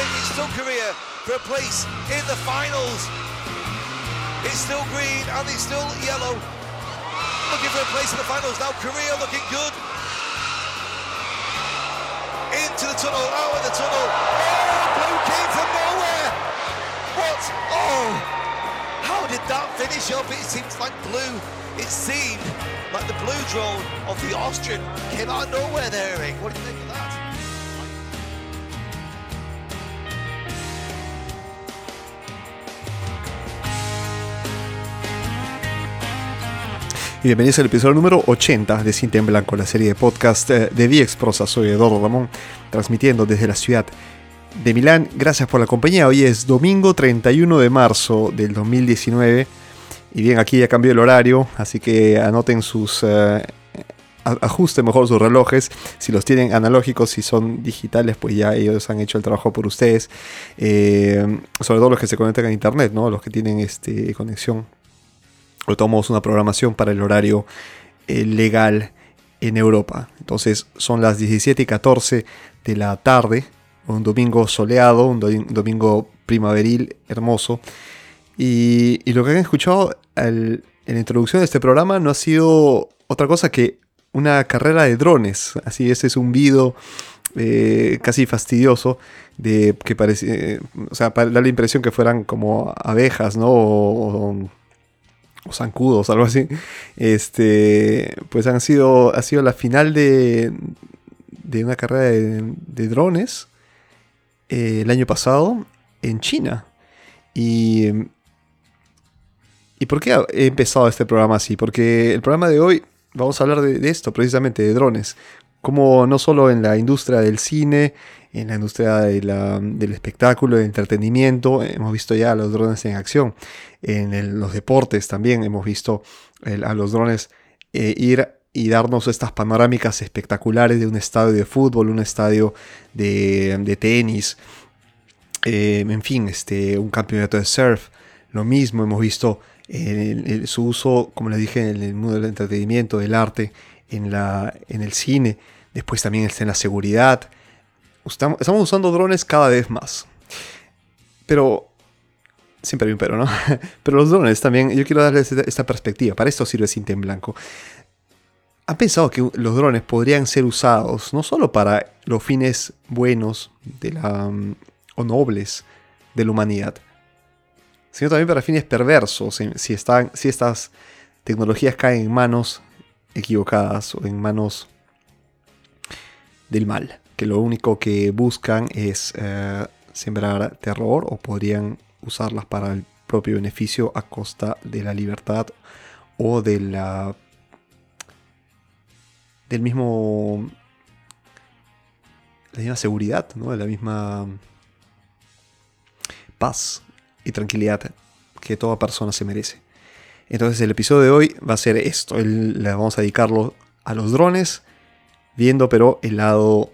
it. It's still Korea for a place in the finals. It's still green and it's still yellow. Looking for a place in the finals now. Korea looking good. Into the tunnel, out of the tunnel. Oh, blue came from nowhere. What? Oh, how did that finish up? It seems like blue. It seemed like the blue drone of the Austrian came out of nowhere there, Eric. What do you think of that? Y bienvenidos al episodio número 80 de Cinta en Blanco, la serie de podcast eh, de VX Prosa. Soy Eduardo Ramón, transmitiendo desde la ciudad de Milán. Gracias por la compañía. Hoy es domingo 31 de marzo del 2019. Y bien, aquí ya cambió el horario, así que anoten sus... eh, a- ajusten mejor sus relojes. Si los tienen analógicos, si son digitales, pues ya ellos han hecho el trabajo por ustedes. Eh, sobre todo los que se conectan a internet, ¿no? Los que tienen este, conexión o tomamos una programación para el horario eh, legal en Europa. Entonces son las 17 y 14 de la tarde, un domingo soleado, un do- domingo primaveril hermoso. Y, lo que han escuchado en la introducción de este programa no ha sido otra cosa que una carrera de drones. Así ese video eh, casi fastidioso de que parece, eh, o sea, para dar la impresión que fueran como abejas, ¿no? O zancudos, algo así. Este, pues han sido, ha sido la final de, de una carrera de, de drones eh, el año pasado en China. Y, ¿Y por qué he empezado este programa así? Porque el programa de hoy vamos a hablar de, de esto, precisamente de drones. Como no solo en la industria del cine, en la industria del espectáculo, del entretenimiento, hemos visto ya a los drones en acción. En el- los deportes también hemos visto el- a los drones eh, ir y darnos estas panorámicas espectaculares de un estadio de fútbol, un estadio de, tenis, eh, en fin, este, un campeonato de surf. Lo mismo hemos visto en el- su uso, como les dije, en el mundo del entretenimiento, del arte, en, la, en el cine, después también está en la seguridad. Estamos, usando drones cada vez más. Pero, siempre hay un pero, ¿no? Pero los drones también, yo quiero darles esta, perspectiva. Para esto sirve Cinta en Blanco. ¿Han pensado que los drones podrían ser usados no solo para los fines buenos de la, mm, o nobles de la humanidad, sino también para fines perversos, si, están, si estas tecnologías caen en manos equivocadas o en manos del mal, que lo único que buscan es eh, sembrar terror o podrían usarlas para el propio beneficio a costa de la libertad o de la del mismo la misma seguridad, ¿no? de la misma paz y tranquilidad que toda persona se merece. Entonces el episodio de hoy va a ser esto, le vamos a dedicarlo a los drones, viendo pero el lado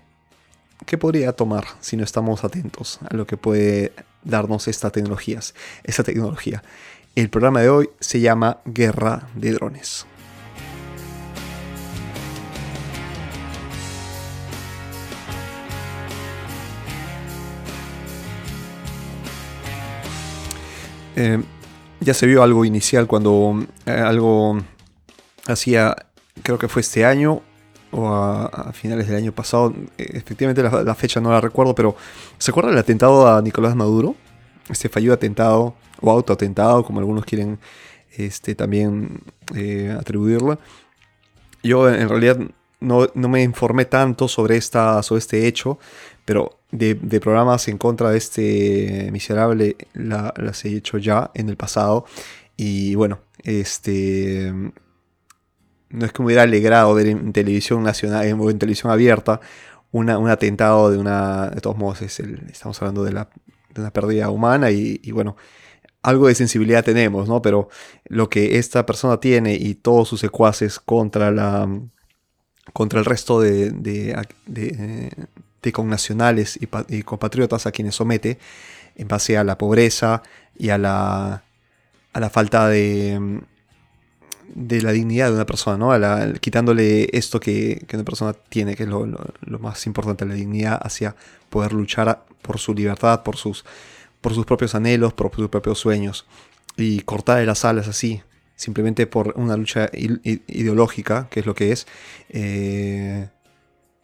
que podría tomar si no estamos atentos a lo que puede darnos esta tecnologías, esta tecnología. El programa de hoy se llama Guerra de Drones. Eh, ya se vio algo inicial cuando eh, algo hacía, creo que fue este año o a, finales del año pasado. Eh, efectivamente la, fecha no la recuerdo, pero ¿se acuerda del atentado a Nicolás Maduro? Este fallido atentado o autoatentado, como algunos quieren este, también eh, atribuirlo. Yo en realidad no, no me informé tanto sobre, esta, sobre este hecho, pero de, programas en contra de este miserable la- las he hecho ya en el pasado. Y bueno, este. No es que me hubiera alegrado ver en televisión nacional en- televisión abierta una- un atentado de una. De todos modos, es el- estamos hablando de, la, de una pérdida humana y, bueno, algo de sensibilidad tenemos, ¿no? Pero lo que esta persona tiene y todos sus secuaces contra la contra el resto de, de, de, de connacionales y, y compatriotas a quienes somete en base a la pobreza y a la, a la falta de, de la dignidad de una persona, ¿no? quitándole esto que, una persona tiene, que es lo, más importante, la dignidad hacia poder luchar por su libertad, por sus, por sus propios anhelos, por sus propios sueños. Y cortar las alas así, simplemente por una lucha ideológica, que es lo que es, eh,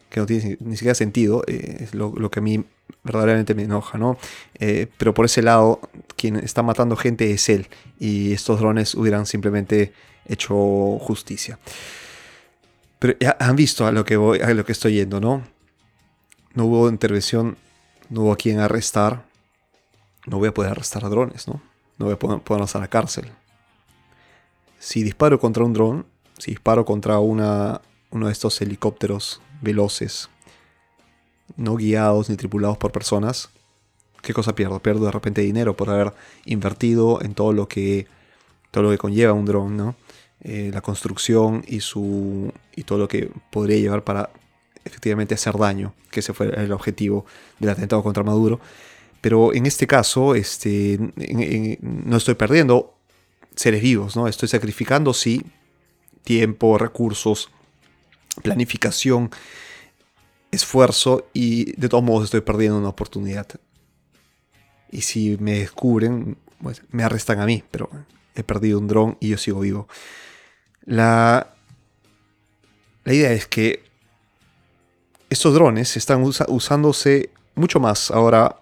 que no tiene ni siquiera sentido, eh, es lo, que a mí verdaderamente me enoja, ¿no? Eh, pero por ese lado, quien está matando gente es él, y estos drones hubieran simplemente hecho justicia. Pero ya han visto a lo que voy, a lo que estoy yendo, ¿no? No hubo intervención, no hubo a quien arrestar. No voy a poder arrestar a drones, ¿no? No voy a poder ponerlos a la cárcel. Si disparo contra un dron, si disparo contra uno de estos helicópteros veloces, no guiados ni tripulados por personas, ¿qué cosa pierdo? Pierdo de repente dinero por haber invertido en todo lo que, todo lo que conlleva un dron, ¿no? Eh, la construcción y, su, y todo lo que podría llevar para efectivamente hacer daño, que ese fue el objetivo del atentado contra Maduro. Pero en este caso, este, no estoy perdiendo seres vivos, ¿no? Estoy sacrificando, sí, tiempo, recursos, planificación, esfuerzo y de todos modos estoy perdiendo una oportunidad. Y si me descubren, pues me arrestan a mí, pero he perdido un dron y yo sigo vivo. La, la idea es que estos drones están usándose mucho más ahora,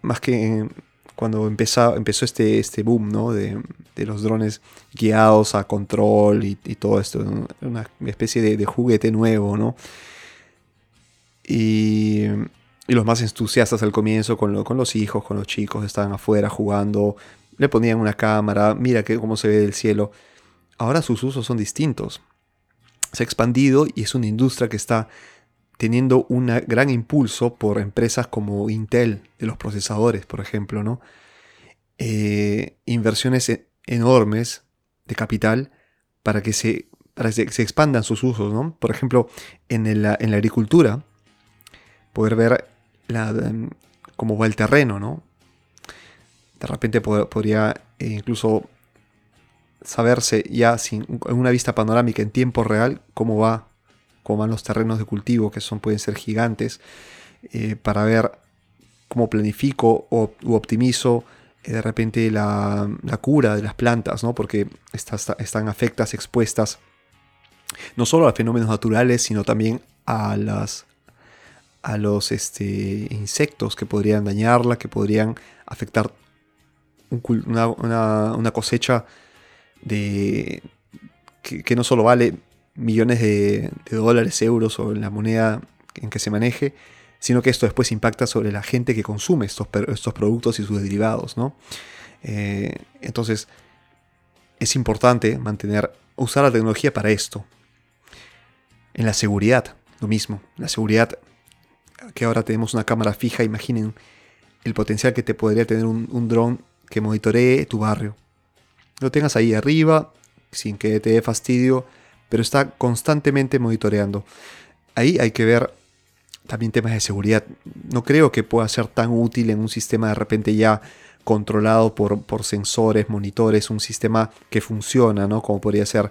más que cuando empezó, empezó este, este boom ¿no? de, los drones guiados a control y, todo esto, una especie de, juguete nuevo, ¿no? Y, los más entusiastas al comienzo con, los hijos, con los chicos, estaban afuera jugando, le ponían una cámara, mira que, cómo se ve el cielo. Ahora sus usos son distintos. Se ha expandido y es una industria que está teniendo un gran impulso por empresas como Intel, de los procesadores, por ejemplo, ¿no? Eh, inversiones e-, enormes de capital para que se, se, expandan sus usos, ¿no? Por ejemplo, en, la agricultura, poder ver la, em, cómo va el terreno, ¿no? De repente podría eh, incluso saberse ya sin una vista panorámica en tiempo real cómo va cómo van los terrenos de cultivo que son pueden ser gigantes eh, para ver cómo planifico o u optimizo eh, de repente la, cura de las plantas no porque están afectas expuestas no solo a fenómenos naturales sino también a las a los este, insectos que podrían dañarla que podrían afectar una cosecha de que, no solo vale millones de, dólares, euros o la moneda en que se maneje, sino que esto después impacta sobre la gente que consume estos, estos productos y sus derivados. ¿no? Eh, entonces, es importante mantener, usar la tecnología para esto. En la seguridad, lo mismo. La seguridad, que ahora tenemos una cámara fija, imaginen el potencial que te podría tener un, un dron que monitoree tu barrio lo tengas ahí arriba, sin que te dé fastidio, pero está constantemente monitoreando. Ahí hay que ver también temas de seguridad. No creo que pueda ser tan útil en un sistema de repente ya controlado por, por sensores, monitores, un sistema que funciona, ¿no? Como podría ser,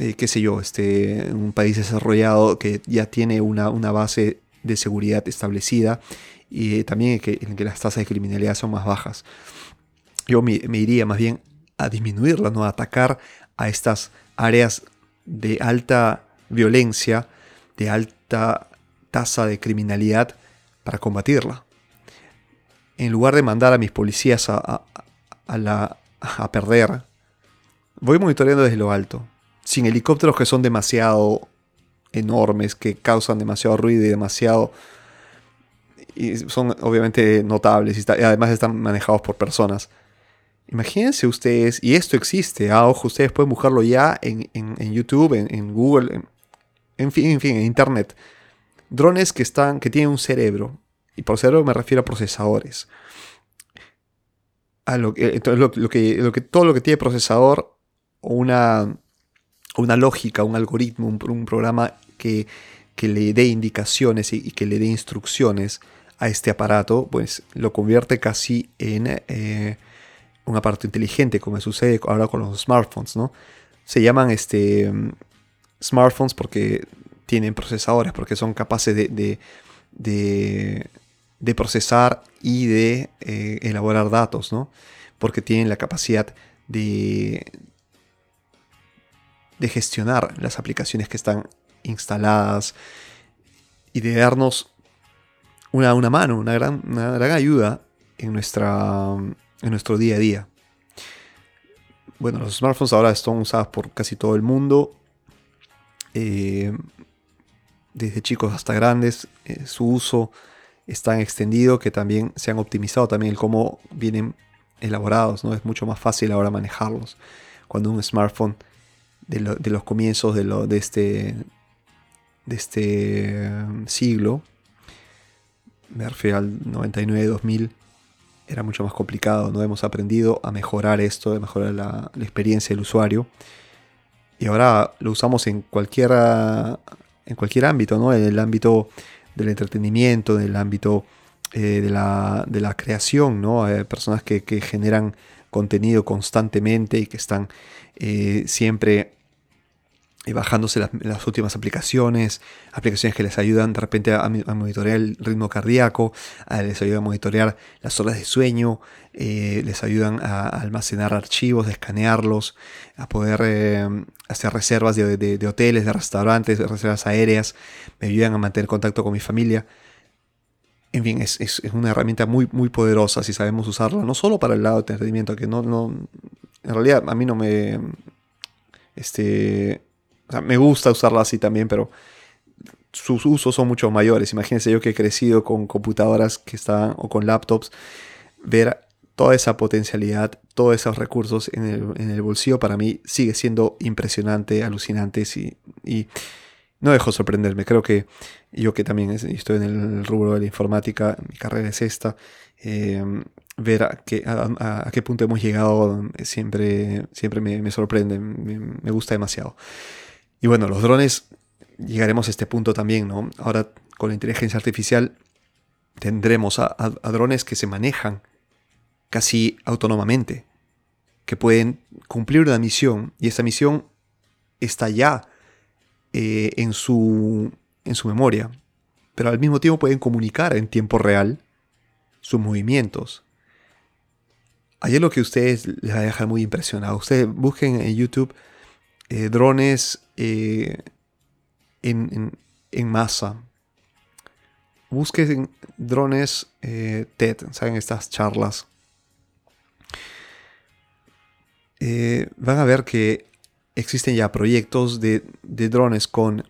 eh, qué sé yo, este, un país desarrollado que ya tiene una, una base de seguridad establecida y también que, en que las tasas de criminalidad son más bajas. Yo me, iría más bien a disminuirla, ¿no? a atacar a estas áreas de alta violencia, de alta tasa de criminalidad para combatirla. En lugar de mandar a mis policías a, la, a perder, voy monitoreando desde lo alto, sin helicópteros que son demasiado enormes, que causan demasiado ruido y demasiado... Y son obviamente notables y además están manejados por personas Imagínense ustedes, y esto existe, ah, ojo, ustedes pueden buscarlo ya en, YouTube, en, Google, en, fin, en fin, en Internet. Drones que, están, que tienen un cerebro, y por cerebro me refiero a procesadores. A lo, lo que, todo lo que tiene procesador, o una, una lógica, un algoritmo, un, programa que, que, le dé indicaciones y, que le dé instrucciones a este aparato, pues lo convierte casi en... Eh, un aparato inteligente, como sucede ahora con los smartphones, ¿no? se llaman este, smartphones porque tienen procesadores, porque son capaces de, de, procesar y de eh, elaborar datos, ¿no? Porque tienen la capacidad de, de gestionar las aplicaciones que están instaladas y de darnos una, una mano, una gran, una gran ayuda en, nuestra, en nuestro día a día. Bueno, los smartphones ahora están usados por casi todo el mundo. Eh, desde chicos hasta grandes, eh, su uso es tan extendido que también se han optimizado también el cómo vienen elaborados, ¿no? Es mucho más fácil ahora manejarlos. Cuando un smartphone de, los comienzos de, lo, de este, de este um, siglo, me refiero al 99-2000, era mucho más complicado, ¿no? Hemos aprendido a mejorar esto, a mejorar la, experiencia del usuario y ahora lo usamos en cualquier, en cualquier ámbito, ¿no? En el ámbito del entretenimiento, en el ámbito eh, de, la, de, la, creación, ¿no? Hay personas que, que, generan contenido constantemente y que están eh, siempre bajándose las, últimas aplicaciones, aplicaciones que les ayudan de repente a, monitorear el ritmo cardíaco, les ayudan a monitorear las horas de sueño, eh, les ayudan a, almacenar archivos, a escanearlos, a poder eh, hacer reservas de, hoteles, de restaurantes, de reservas aéreas, me ayudan a mantener contacto con mi familia. En fin, es, una herramienta muy, muy poderosa si sabemos usarla, no solo para el lado de entretenimiento, que no, no, en realidad a mí no me, este, me gusta usarla así también, pero sus usos son mucho mayores. Imagínense yo que he crecido con computadoras que están o con laptops, ver toda esa potencialidad, todos esos recursos en el, bolsillo para mí sigue siendo impresionante, alucinante y, no dejo sorprenderme. Creo que yo que también estoy en el rubro de la informática, mi carrera es esta, em, ver a qué, punto hemos llegado siempre, siempre me, sorprende, me gusta demasiado. Y bueno, los drones, llegaremos a este punto también, ¿no? Ahora con la inteligencia artificial tendremos a, drones que se manejan casi autónomamente, que pueden cumplir una misión y esa misión está ya eh, en, su, en su memoria, pero al mismo tiempo pueden comunicar en tiempo real sus movimientos. Hay lo que ustedes les va a muy impresionado. Ustedes busquen en YouTube eh, drones eh, en, masa. Busquen drones eh, TED, ¿saben? Estas charlas. van a ver que existen ya proyectos de, drones con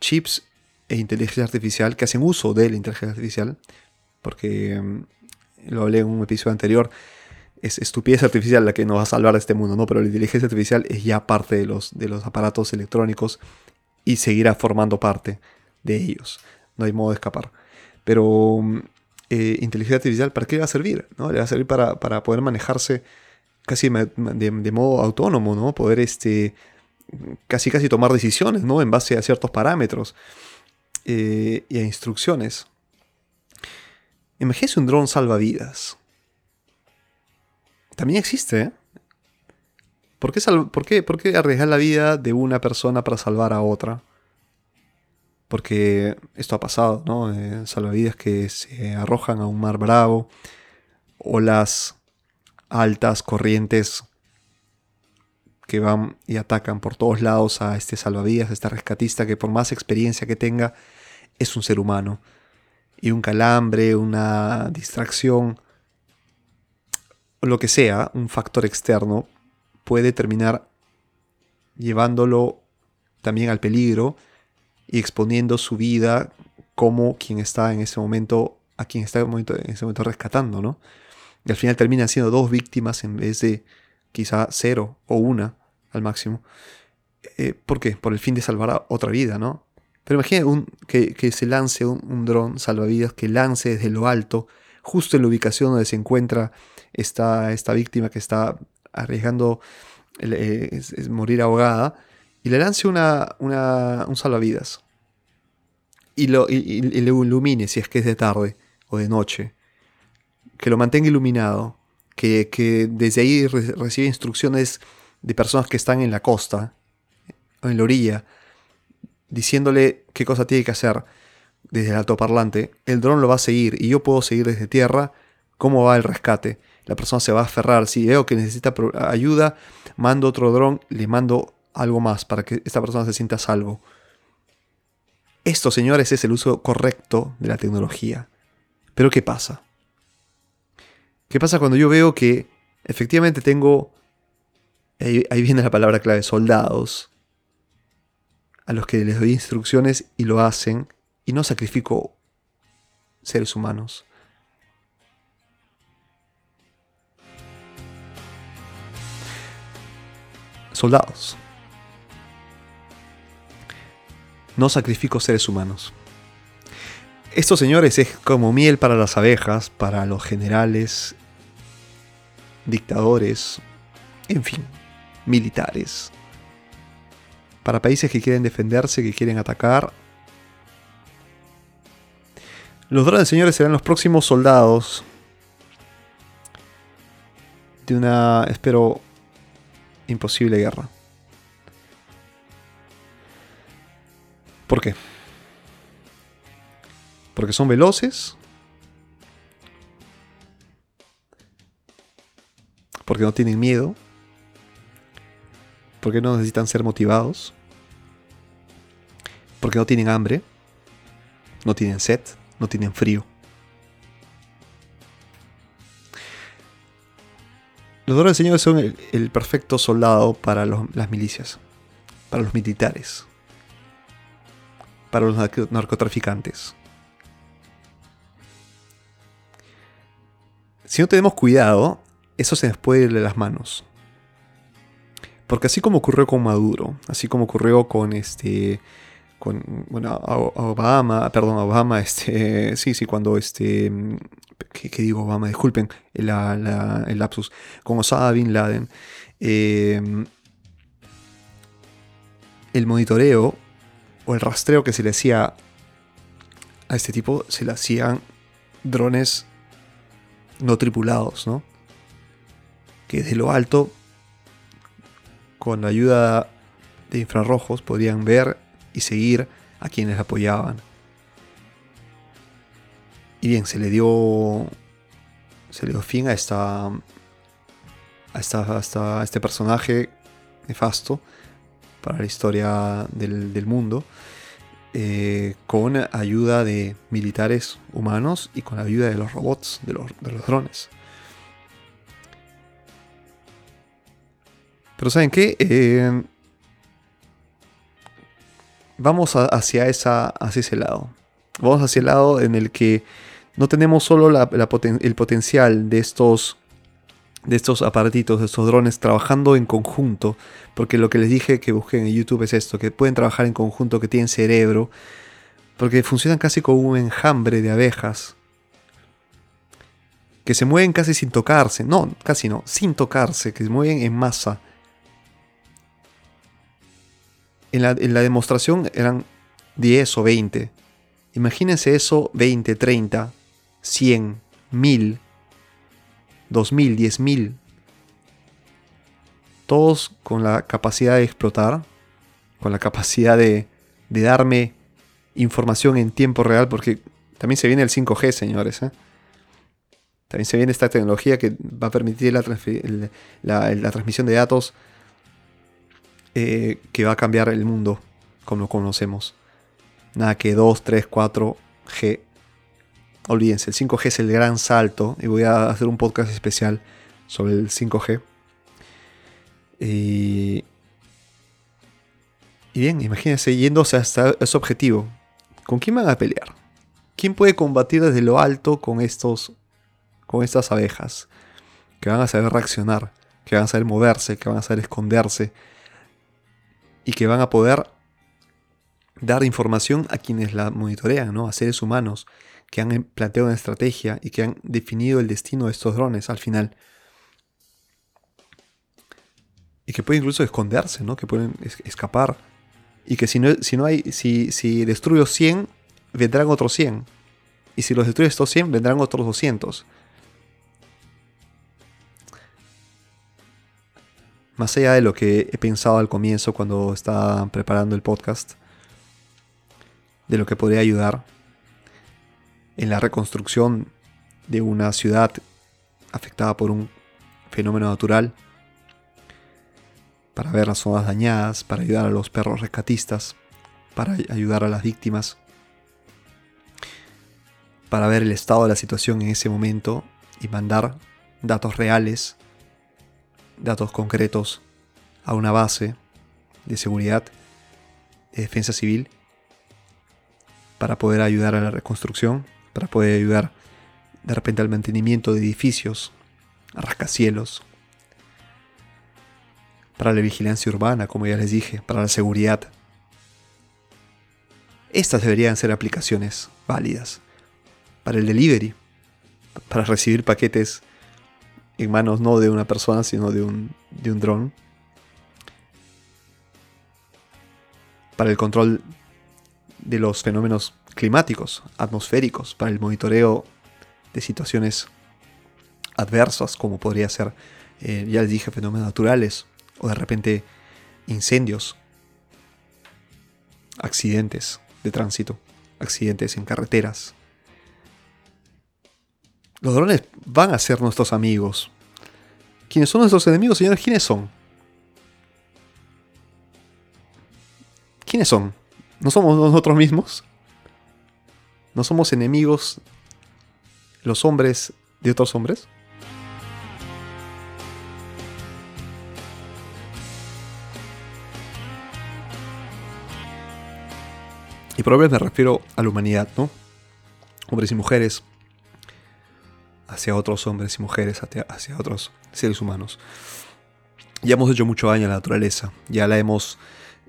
chips e inteligencia artificial que hacen uso de la inteligencia artificial. Porque mm, lo hablé en un episodio anterior es estupidez artificial la que nos va a salvar de este mundo, ¿no? Pero la inteligencia artificial es ya parte de los, de los aparatos electrónicos y seguirá formando parte de ellos. No hay modo de escapar. Pero eh, inteligencia artificial, ¿para qué va a servir? ¿no? Le va a servir para, poder manejarse casi de, modo autónomo, ¿no? Poder este, casi casi tomar decisiones, ¿no? En base a ciertos parámetros eh, y a instrucciones. Imagínese un dron salvavidas también existe. ¿eh? ¿Por, qué por, qué, arriesgar la vida de una persona para salvar a otra? Porque esto ha pasado, ¿no? Eh, salvavidas que se arrojan a un mar bravo, olas altas, corrientes que van y atacan por todos lados a este salvavidas, a este rescatista que por más experiencia que tenga, es un ser humano. Y un calambre, una distracción, lo que sea, un factor externo, puede terminar llevándolo también al peligro y exponiendo su vida como quien está en ese momento, a quien está en, ese momento rescatando, ¿no? Y al final terminan siendo dos víctimas en vez de quizá cero o una al máximo. Eh, ¿Por qué? Por el fin de salvar a otra vida, ¿no? Pero imagina un, que, se lance un, un dron salvavidas, que lance desde lo alto, justo en la ubicación donde se encuentra esta, esta víctima que está arriesgando eh, morir ahogada y le lance una, un salvavidas. Y, lo, y, le ilumine si es que es de tarde o de noche, que lo mantenga iluminado, que, desde ahí recibe instrucciones de personas que están en la costa, o en la orilla, diciéndole qué cosa tiene que hacer desde el altoparlante, el dron lo va a seguir y yo puedo seguir desde tierra. Cómo va el rescate. La persona se va a aferrar. Si veo que necesita ayuda, mando otro dron, le mando algo más para que esta persona se sienta salvo. Esto, señores, es el uso correcto de la tecnología. Pero ¿qué pasa? ¿Qué pasa cuando yo veo que efectivamente tengo, ahí, viene la palabra clave, soldados, a los que les doy instrucciones y lo hacen, y no sacrifico seres humanos? Soldados. No sacrifico seres humanos. Esto, señores, es como miel para las abejas, para los generales, dictadores, en fin, militares. Para países que quieren defenderse, que quieren atacar. Los drones, señores, serán los próximos soldados de una, espero, imposible guerra. ¿Por qué? Porque son veloces. Porque no tienen miedo. Porque no necesitan ser motivados. Porque no tienen hambre. No tienen sed. No tienen frío. Los drones señores son el, perfecto soldado para las milicias, para los militares, para los narcotraficantes. Si no tenemos cuidado, eso se nos puede ir de las manos. Porque así como ocurrió con Maduro, así como ocurrió con este con bueno, Obama, perdón, Obama, este, sí, sí, cuando este, ¿qué, digo Obama? Disculpen el lapsus, con Osama Bin Laden, em, el monitoreo o el rastreo que se le hacía a este tipo, se le hacían drones no tripulados, ¿no? Que desde lo alto, con la ayuda de infrarrojos, podían ver y seguir a quienes apoyaban. Y bien, se le dio. Se le dio fin a esta. a, esta, a este personaje nefasto para la historia del, mundo. Eh, con ayuda de militares humanos y con ayuda de los robots, de los, de los drones. Pero ¿saben qué? Eh, vamos hacia, hacia ese lado. Vamos hacia el lado en el que no tenemos solo el potencial de estos, de estos aparatitos, de estos drones trabajando en conjunto, porque lo que les dije que busquen en YouTube es esto, que pueden trabajar en conjunto, que tienen cerebro, porque funcionan casi como un enjambre de abejas, que se mueven casi sin tocarse, no, casi no, sin tocarse, que se mueven en masa en la, demostración eran 10 o 20. Imagínense eso 20, 30, 100, 1000, 2000, 10000. Todos con la capacidad de explotar, con la capacidad de, darme información en tiempo real, porque también se viene el 5G, señores. ¿eh? También se viene esta tecnología que va a permitir la transmisión de datos eh, que va a cambiar el mundo como lo conocemos. Nada que 2, 3, 4, G. Olvídense, el 5G es el gran salto y voy a hacer un podcast especial sobre el 5G. Y, y bien, imagínense yéndose hasta ese objetivo. ¿Con quién van a pelear? ¿Quién puede combatir desde lo alto con estos con estas abejas? Que van a saber reaccionar, que van a saber moverse, que van a saber esconderse, y que van a poder dar información a quienes la monitorean, ¿no? a seres humanos que han planteado una estrategia y que han definido el destino de estos drones al final. Y que pueden incluso esconderse, ¿no? que pueden escapar. Y que si no, si no hay, si, si destruyo 100, vendrán otros 100. Y si los destruyo estos 100, vendrán otros 200. Más allá de lo que he pensado al comienzo cuando estaba preparando el podcast, de lo que podría ayudar en la reconstrucción de una ciudad afectada por un fenómeno natural, para ver las zonas dañadas, para ayudar a los perros rescatistas, para ayudar a las víctimas, para ver el estado de la situación en ese momento y mandar datos reales, datos concretos a una base de seguridad, de defensa civil, para poder ayudar a la reconstrucción, para poder ayudar de repente al mantenimiento de edificios, a rascacielos, para la vigilancia urbana, como ya les dije, para la seguridad. Estas deberían ser aplicaciones válidas para el delivery, para recibir paquetes en manos no de una persona, sino de un, de un dron. Para el control de los fenómenos climáticos, atmosféricos, para el monitoreo de situaciones adversas, como podría ser, eh, ya les dije, fenómenos naturales, o de repente incendios, accidentes de tránsito, accidentes en carreteras. Los drones van a ser nuestros amigos. ¿Quiénes son nuestros enemigos, señores? ¿Quiénes son? ¿Quiénes son? ¿No somos nosotros mismos? ¿No somos enemigos los hombres de otros hombres? Y por hombres me refiero a la humanidad, ¿no? Hombres y mujeres hacia otros hombres y mujeres, hacia, otros seres humanos. Ya hemos hecho mucho daño a la naturaleza, ya la hemos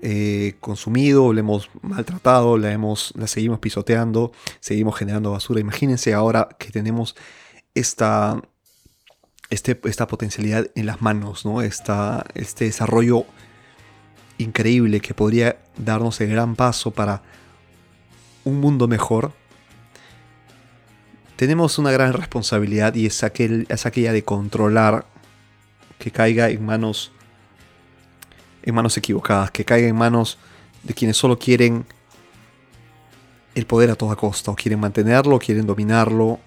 eh, consumido, la hemos maltratado, la, hemos, la seguimos pisoteando, seguimos generando basura. Imagínense ahora que tenemos esta, este, esta potencialidad en las manos, ¿no? Esta, este desarrollo increíble que podría darnos el gran paso para un mundo mejor, tenemos una gran responsabilidad y es, aquel, es aquella de controlar que caiga en manos en manos equivocadas, que caiga en manos de quienes solo quieren el poder a toda costa, o quieren mantenerlo, o quieren dominarlo.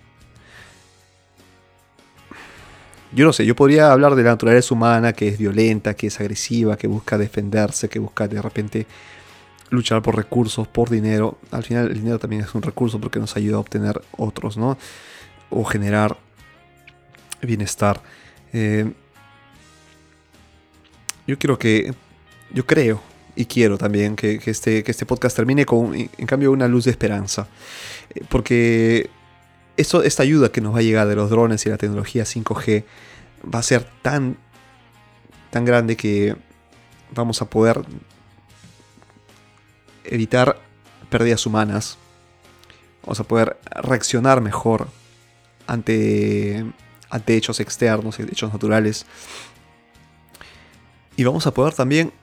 Yo no sé, yo podría hablar de la naturaleza humana que es violenta, que es agresiva, que busca defenderse, que busca de repente luchar por recursos, por dinero. Al final el dinero también es un recurso porque nos ayuda a obtener otros, ¿no? O generar bienestar. Eh, yo quiero que, yo creo y quiero también que, este, que este podcast termine con, en cambio, una luz de esperanza. Eh, porque esto, esta ayuda que nos va a llegar de los drones y la tecnología 5G va a ser tan, tan grande que vamos a poder evitar pérdidas humanas. Vamos a poder reaccionar mejor ante, ante hechos externos, hechos naturales. Y vamos a poder también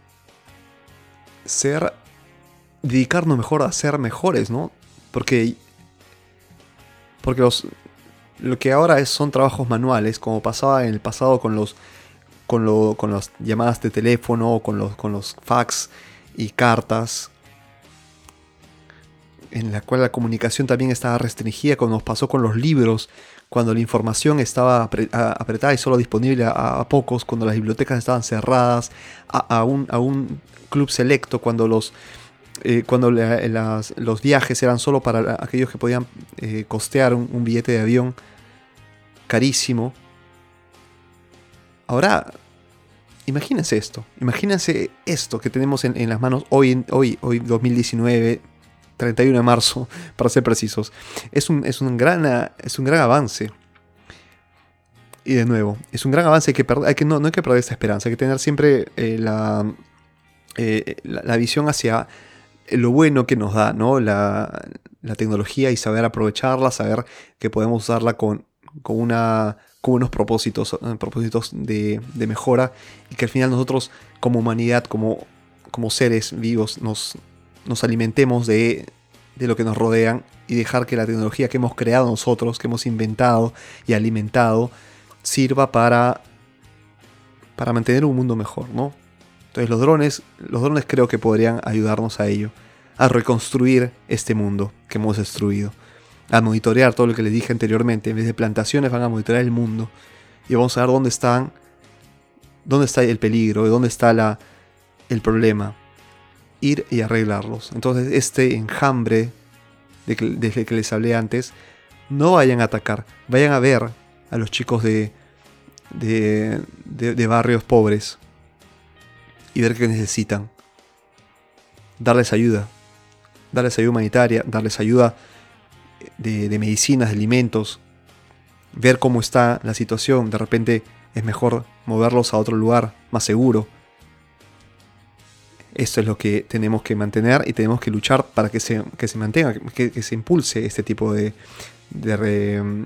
ser. dedicarnos mejor a ser mejores, ¿no? Porque. Porque los. Lo que ahora es, son trabajos manuales, como pasaba en el pasado con los. con, lo, con las llamadas de teléfono, con los, con los fax y cartas en la cual la comunicación también estaba restringida, como nos pasó con los libros, cuando la información estaba apretada y solo disponible a, pocos, cuando las bibliotecas estaban cerradas, a, un, a un, club selecto, cuando los, eh, cuando los viajes eran solo para aquellos que podían eh, costear un, billete de avión carísimo. Ahora, imagínense esto, imagínense esto que tenemos en, en las manos hoy, hoy, hoy 2019 31 de marzo, para ser precisos. Es un, es un, gran, es un gran avance. Y de nuevo, es un gran avance, que, que no, no hay que perder esta esperanza, hay que tener siempre eh, eh, la, la, visión hacia lo bueno que nos da ¿no? la, la, tecnología y saber aprovecharla, saber que podemos usarla con, con, una, con unos propósitos, eh, propósitos de, de, mejora y que al final nosotros como humanidad, como, como seres vivos, nos, nos alimentemos de, de lo que nos rodean y dejar que la tecnología que hemos creado nosotros, que hemos inventado y alimentado, sirva para para mantener un mundo mejor, ¿no? Entonces los drones, los drones creo que podrían ayudarnos a ello, a reconstruir este mundo que hemos destruido, a monitorear todo lo que les dije anteriormente. En vez de plantaciones van a monitorear el mundo y vamos a ver dónde están, dónde está el peligro, dónde está la, el problema. Ir y arreglarlos. Entonces este enjambre de que, desde que les hablé antes, no vayan a atacar, vayan a ver a los chicos de, de, de barrios pobres y ver qué necesitan. Darles ayuda. Darles ayuda humanitaria, darles ayuda de, medicinas, de alimentos. Ver cómo está la situación. De repente es mejor moverlos a otro lugar más seguro. Esto es lo que tenemos que mantener y tenemos que luchar para que se, se mantenga, que, se impulse este tipo de, de,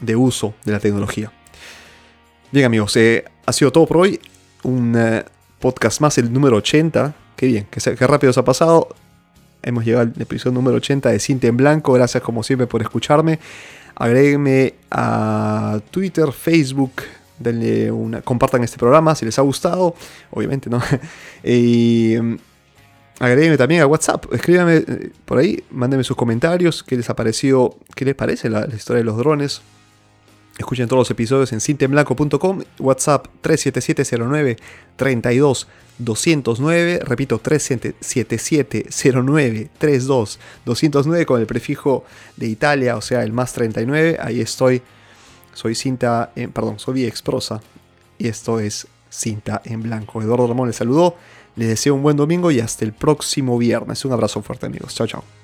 de, uso de la tecnología. Bien amigos, eh, ha sido todo por hoy. Un, eh, podcast más, el número 80. Qué bien, qué, rápido se ha pasado. Hemos llegado al episodio número 80 de Cinta en Blanco. Gracias como siempre por escucharme. Agréguenme a Twitter, Facebook. Denle una, compartan este programa si les ha gustado. Obviamente, ¿no? y mm, agréguenme también a WhatsApp. Escríbanme eh, por ahí. Mándenme sus comentarios. ¿Qué les ha parecido? ¿Qué les parece la historia de los drones? Escuchen todos los episodios en cintenblanco.com, WhatsApp 37709 32 209, repito 37709 32 209 con el prefijo de Italia, o sea el más 39, ahí estoy. Soy cinta, en, perdón, soy Exprosa y esto es cinta en blanco. Eduardo Ramón les saludó, les deseo un buen domingo y hasta el próximo viernes. Un abrazo fuerte amigos, chao chao.